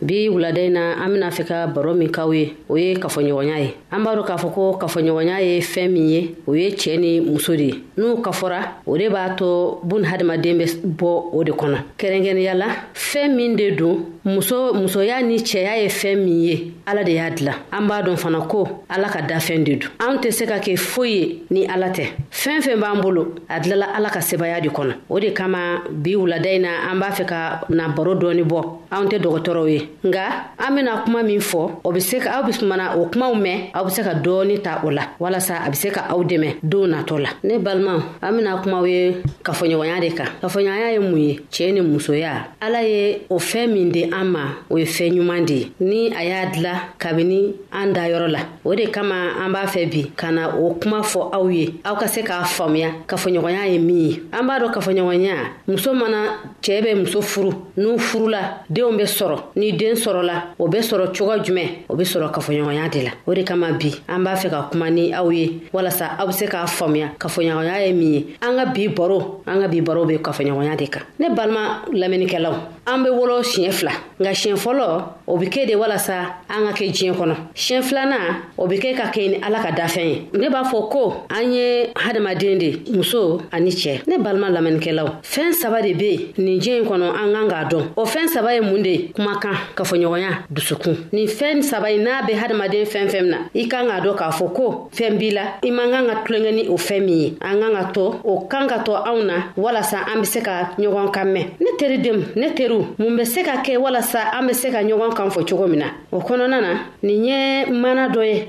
bi wulada in na an bena fɛ ka baro min kaw ye o ye kafoɲɔgɔnya ye an b'a dɔ k'a fɔ ko kafoɲɔgɔnya ye fɛɛn min ye o ye cɛɛ ni muso de ye n'u kafɔra o de b'a to bun hadamaden be bɔ o de kɔnɔ kɛrɛnkɛrɛnya la fɛɛn min de don muso musoya ni cɛya ye fɛɛn min ye ala de y'a dilan an b'a dɔn fana ko ala ka dafɛn de don anw tɛ se ka kɛ foyi ye ni ala tɛ fɛɛn fɛn b'an bolo a dilala ala ka sebaya de kɔnɔ o de kama bi wulada in na an b'a fɛ ka na baro dɔɔni bɔ anw tɛ dɔgɔtɔrɔw ye nka an bena kuma min fɔ o be se aw be mana o kumaw mɛn aw be se ka dɔɔni ta o la walasa a be se ka aw dɛmɛ don natɔ la ne balimaw an bena kumaw ye kafoɲɔgɔnya de kan kafoɲɔgɔnya ye mun ye cɛɛ ni musoya ala ye o fɛɛn min di an ma o ye fɛɛn ɲuman de ye ni a y'a dila kabini an da yɔrɔ la o de kama an b'a fɛ bi ka na o kuma fɔ aw ye aw ka se k'a faamuya kafoɲɔgɔnya ye min ye an b'a dɔ kafoɲɔgɔnya muso mana cɛɛ bɛ muso furu n'u furula denw bɛ sɔrɔ ni den sɔrɔla o bɛ sɔrɔ cogo jumɛn o bɛ sɔrɔ kafoɲɔgɔnya de la o de kama bi an b'a fɛ ka kuma ni aw ye walasa aw be se k'a faamuya kafoɲɔgɔnya ye min ye an ka bi baro an ka bi baro be kafoɲɔgɔnya de kan ne balima lamɛnnikɛlaw an be wolo siɲɛ fila nka siɲɛ fɔlɔ o be ke de walasa an ka kɛ diɲɛ kɔnɔ siɲɛ filana o be ke ka kɛ ni ala ka dafɛn ye ne b'a fɔ ko an ye hadamaden de muso ani cɛɛ ne balima lamɛnnikɛlaw fɛɛn saba de be yen nin diɲɛ in kɔnɔ an kan k'a dɔn o fɛɛn saba ye mun de ye kumakan kafoɲɔgɔnya dusukun nin fɛɛn saba ye n'a be hadamaden fɛn fɛn na i kan k'a dɔn k'a fɔ ko fɛɛn b'i la i man kan ka tulonkɛ ni o fɛɛn min ye an kan ka tɔ o kan ka tɔ anw na walasa an be se ka ɲɔgɔn kan mɛn ne teri dem ne teriw mun be se ka kɛ walasa an be se ka ɲɔgɔn kan fɔ cogo min na o kɔnɔna na nin ye mana dɔ ye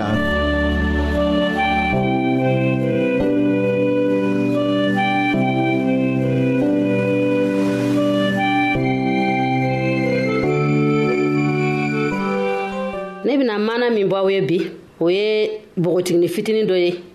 ne bɛna mana min bɔ aw ye bi o ye npogotigini fitinin dɔ ye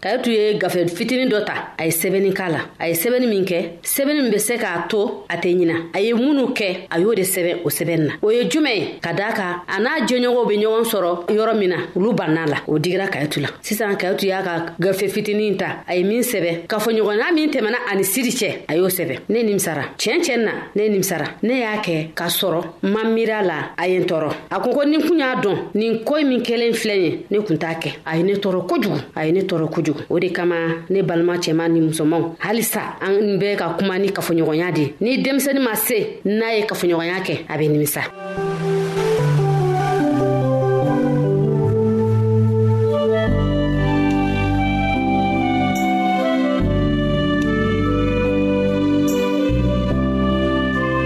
kayitu ye gafe fitinin dɔ ta a ye sɛbɛnni k'a la a ye sɛbɛnni min kɛ sɛbɛnni min bɛ se k'a to a tɛ ɲina a ye minnu kɛ a y'o de sɛbɛn o sɛbɛnni na o ye jumɛn ye ka daa kan a n'a jɛɲɔgɔnw bɛ ɲɔgɔn sɔrɔ yɔrɔ min na olu banna la o digira kayitu la sisan kayitu y'a ka gafe fitinin ta a ye min sɛbɛn kafoɲɔgɔnya min tɛmɛna ani siri cɛ a y'o sɛbɛn ne nimisara tiɲɛ tiɲɛ na ne nimisara ne y'a kɛ k'a sɔrɔ ma miiri a la a ye n tɔɔrɔ a ko ko ni kun y'a dɔn nin ko min kelen filɛ ye ne kun t'a kɛ a ye ne tɔɔrɔ kojugu a ye ne tɔɔrɔ kojugu o de kama ne balima cɛman ni musomanw halisa an bɛ ka kuma ni kafoɲɔgɔnya de ni denmisɛni ma se n'a ye kafoɲɔgɔnya kɛ a bɛ nimisa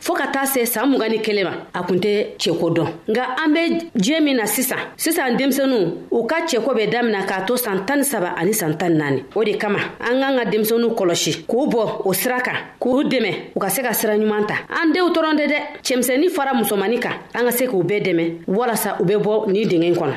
fɔɔ ka taa se saan mugan ni kelen ma a kun tɛ cɛko dɔn nka an be diɲɛ min na sisan sisan denmisɛnu u ka cɛko bɛ damina k'a to san tan ni saba ani san tan naani o de kama an k'an ka denmisɛnu kɔlɔsi k'u bɔ o sira kan k'u dɛmɛ u ka se ka sira ɲuman ta an denw tɔrɔn tɛ dɛ cɛmisɛnnin fara musomani kan an ka se k'u bɛɛ dɛmɛ walasa u be bɔ nin dingɛ kɔnɔ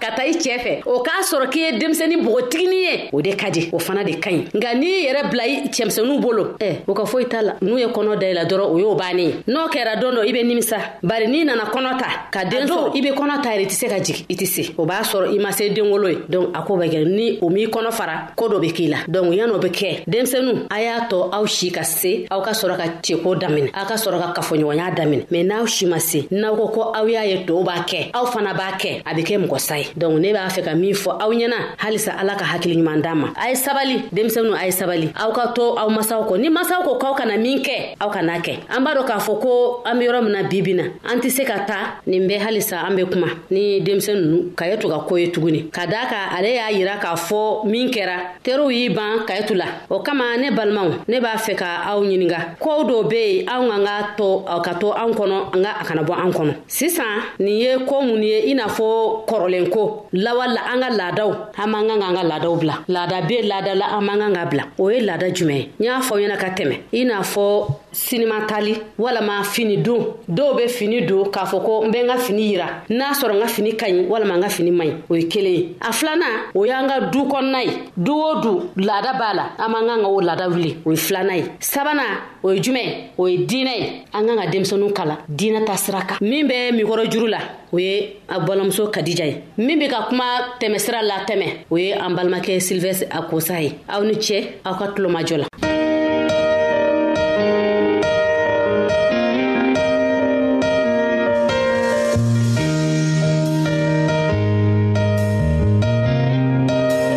ka ta i cɛɛ fɛ o k'a sɔrɔ k'i ye denmisɛni bogotigini ye o de ka di o fana de ka ɲi nka n'i yɛrɛ bila i cɛmisɛnu bolo ɛ o ka foyi t'a la n'u ye kɔnɔ da i la dɔrɔn o y'o bannen ye n'o kɛra don dɔ i be nimisa bari n'i nana kɔnɔ ta ka den sɔrɔ i be kɔnɔ ta yɛrɛ i tɛ se ka jigi i tɛ se o b'a sɔrɔ i ma se den wolo ye donc a ko bɛ kɛ ni o m'i kɔnɔ fara ko dɔ be k'i la donc yan'o be kɛ denmisɛnu a y'a tɔ aw si ka se aw ka sɔrɔ ka ceko daminɛ aw ka sɔrɔ ka kafoɲɔgɔnya daminɛ mɛ n'aw si ma se n'aw ko ko aw y'a ye tɔɔw b'a kɛ aw fana b'a kɛ a bɛ kɛ mɔgɔ sa ye donc ne b'a fɛ ka min fɔ aw ɲɛna halisa ala ka hakili ɲuman d'a ma a ye sabali denmisɛnu a ye sabali aw ka to aw masaw kɔ ni masaw ko k'aw kana min kɛ aw kana kɛ an b'a dɔ k'a fɔ ko an be yɔrɔ min na bibi na an tɛ se ka taa nin bɛ halisa an be kuma ni denmisɛn nunu ka ye to ka ko ye tuguni ka daa ka ale y'a yira k'a fɔ min kɛra teriw y'i ban ka ye tu la o kama ne balimaw ne b'a fɛ ka aw ɲininga kow dɔw be yen anw ka ka to aw ka to anw kɔnɔ nka a kana bɔ an kɔnɔ sisan nin ye ko mun ye i n'a fɔ kɔrɔlen ko lawala an ka laadaw an man kan k'an ka laadaw bila laada be laada la an man kan ka bila o ye laada jumɛn ye n y'a fɔ ɲɛna ka tɛmɛ i n'a fɔ sinima tali walama fini don dɔw be fini don k'a fɔ ko n bɛ n ka fini yira n'a sɔrɔ n ka fini ka ɲi walama n ka fini man ɲi o ye kelen ye a filanan o y'an ka du kɔnɔna ye du o du laada b'a la an man kan ka o laada wuli o ye filanan ye sabanan o ye jumɛn o ye diinɛ ye an kan ka denmisɛnninw kala diinɛ ta sira kan min bɛ mikɔrɔ juru la o ye a balimamuso kadija ye min bɛ ka kuma tɛmɛsira la tɛmɛ o ye an balimakɛ silvɛsi a kosa ye aw ni cɛ aw ka tulomajɔ la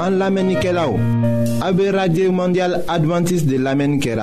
an lamɛnnikɛlaw aw bɛ radio mondial adventiste de lamɛnni kɛra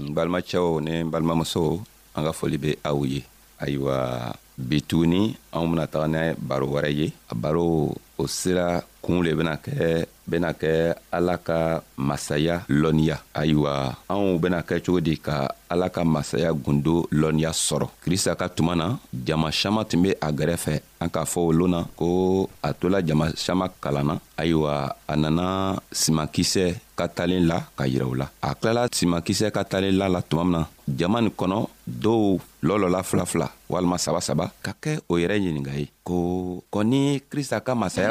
n balimacɛw ni n balimamusow an ka foli bɛ aw ye ayiwa bi tuguni anw bɛna taga ni baro wɛrɛ ye a baro o sira kun le bɛna kɛ bɛna kɛ ala ka masaya lɔnniya ayiwa anw bɛna kɛ cogo di ka ala ka masaya gundo lɔnniya sɔrɔ krista ka tuma na jama saman tun bɛ a gɛrɛfɛ an k'a fɔ o lona ko a tola jama sama kalan na ayiwa a nana simakisɛ ka talen la ka yira u la a tilala simakisɛ ka talen la la tuma min na jama nin kɔnɔ dɔw lɔlɔla fila fila walima saba saba ka kɛ o yɛrɛ ɲininga ye ko kɔni krista ka masaya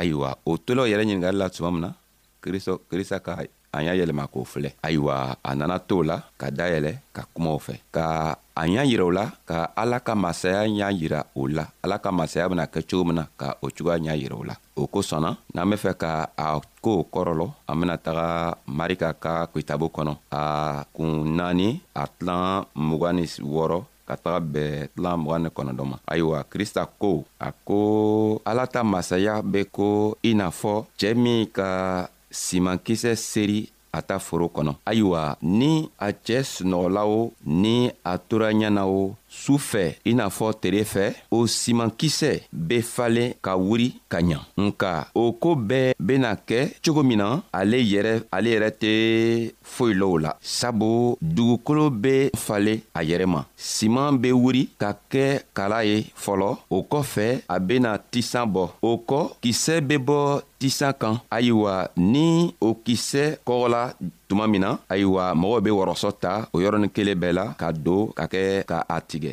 ayiwa o tola o yɛrɛ ɲiningari la tuma min na krista ka an y'a yɛlɛma k'o filɛ ayiwa a nana to la ka dayɛlɛ ka kumaw fɛ ka a y'a yira o la ka ala ka masaya y'a yira o la ala ka masaya bɛna kɛ cogo min na ka o cogoya y'a yira o la o kosɔnna n'an be fɛ ka a koo kɔrɔlɔ an bena taga marika ka kitabo kɔnɔ a kun naani a tilan mugan ni wɔɔrɔ ka taga bɛɛ tila mugan ni kɔnɔdɔ ma ayiwa krista ko a ko ala ta masaya be ko i n'a fɔ cɛɛ min ka simankisɛ seri a ta foro kɔnɔ ayiwa ni a cɛɛ sunɔgɔla o ni a tora ɲɛ na o su fɛ i n'a fɔ tere fɛ o simankisɛ be falen ka wuri ka ɲa nka o koo bɛɛ bena kɛ cogo min na ale yɛrɛ ale yɛrɛ tɛ foyi low la sabu dugukolo be fale a yɛrɛ ma siman be wuri ka kɛ kala ye fɔlɔ o kɔfɛ a bena tisan bɔ o kɔ kisɛ be bɔ tisan kan ayiwa ni o kisɛ kɔgɔla tuma min na ayiwa mɔgɔw be wɔrɔsɔ ta o yɔrɔnin kelen bɛɛ la ka don ka kɛ ka a tigɛ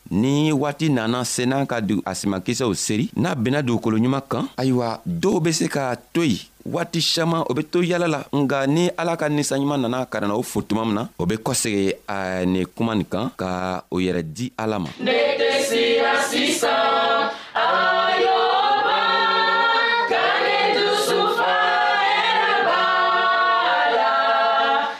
ni waati nana se n'an ka a simakisɛw seri n'a bɛnna dugukolo ɲuman kan ayiwa dɔw bɛ se k'a to yen waati siaman o bɛ to yala la nka ni ala ka ninsan ɲuman nana ka na o fo tuma min na o bɛ kɔsegin a nin kuma nin kan ka o yɛrɛ di ala ma ne tɛ siya sisan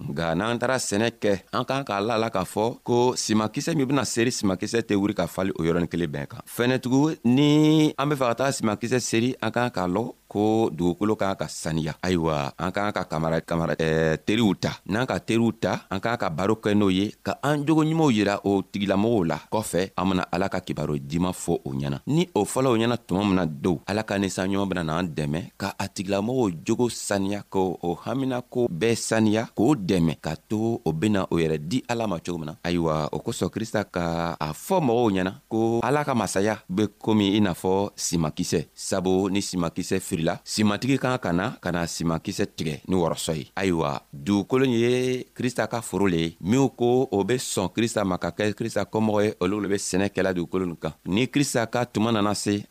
nka n'an taara sɛnɛ kɛ an kan k'a la la k'a fɔ ko simakisɛ min bena seri simakisɛ tɛ wuri ka fali o yɔrɔnin kelen bɛn kan fɛnɛtugu ni an be fɛ ka taa simakisɛ seri an kan k'a lɔ ko dugukolo kan ka saniya ayiwa an kan ka kamara kamara eh, teriw ta n'an ka teriw ta an kan ka baro kɛ n'o ye ka an jogo ɲumanw yira o tigilamɔgɔw la kɔfɛ an bena ala ka kibaro diman fɔ o ɲɛna ni o fɔlɔw ɲɛna tuma min na dow ala ka ninsanɲuman bena n'an dɛmɛ ka a tigilamɔgɔw jogo saniya ko o hamina ko bɛɛ saniya k'o dɛmɛ ka to o bena o yɛrɛ di ala ma cogo min na ayiwa o kosɔn krista ka a fɔ mɔgɔw ɲɛna ko ala ka masaya be komi i n'a fɔ simakisɛ sabu ni simakisɛ firila simatigi kan ka na ka na simakisɛ tigɛ ni wɔrɔsɔ ye ayiwa dugukolo ye krista ka foro le ye minw ko o be sɔn krista ma ka kɛ krista kɔmɔgɔ ye olu le be sɛnɛ kɛla dugukolo nin kan ni krista ka tuma nana se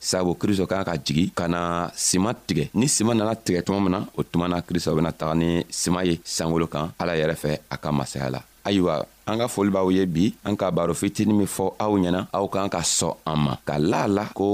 sabu kristo ka ka jigi ka na sima tigɛ ni sima nana tigɛ tuma min na o tuma na kristo bena taga ni sima ye sankolo kan ala yɛrɛ fɛ a ka masaya la ayiwa an ka foli b'aw ye bi an ka baro fitini min fɔ aw ɲɛna aw k'an ka sɔn an ma ka la la ko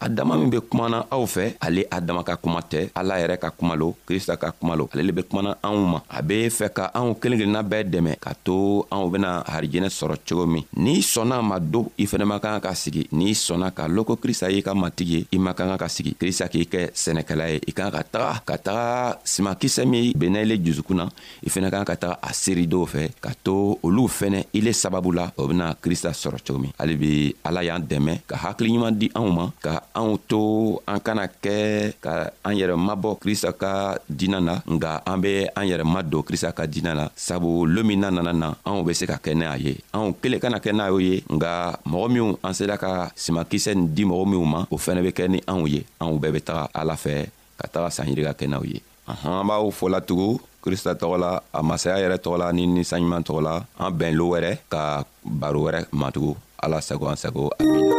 adama min be kumana aw fɛ ale adama ka kuma tɛ ala yɛrɛ ka kuma lo krista ka kuma lo ale le be kumana anw ma a be fɛ ka anw kelen kelenna bɛɛ dɛmɛ k'a to anw bena harijɛnɛ sɔrɔ cogo min n'i sɔnna ma don i fɛnɛ man kan ka sigi n'i sɔnna ka lɔn ko krista y'i ka matigi ye i man kan ka sigi krista k'i kɛ sɛnɛkɛla ye i kan ka taga ka taga simakisɛ min benna ile jusukun na i fɛnɛ kan ka taga a seeri dɔw fɛ ka to olu fɛnɛ ile sababu la o bena krista sɔrɔ cogo min halibi ala y'an dɛmɛ ka hakiliɲuman di anw ma ka anw to an kana kɛ ka an yɛrɛ mabɔ krista ka diina na nga an be an yɛrɛ ma don krista ka diina na sabu lo min na nana na anw be se ka kɛ n'a ye anw kelen kana kɛ n'a ye nga mɔgɔ minw an sela ka simakisɛ nin di mɔgɔ minw ma o fɛnɛ be kɛ ni anw ye anw bɛɛ be taga ala fɛ ka taga sanjiri ka kɛ n'aw ye an b'aw folatugun krista tɔgɔ la a masaya yɛrɛ tɔgɔ la ni ninsanɲuman tɔgɔ la an bɛn lo wɛrɛ ka baro wɛrɛ matugu ala sago an sago amina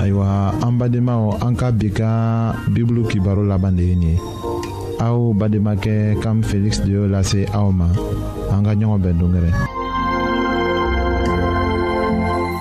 ayiwa an badenmaw an ka bi ka bibulu kibaro laban de ye nin ye aw bademakɛ kam feliksi de y'o lase aw ma an ka ɲɔgɔn bɛn dongɛrɛ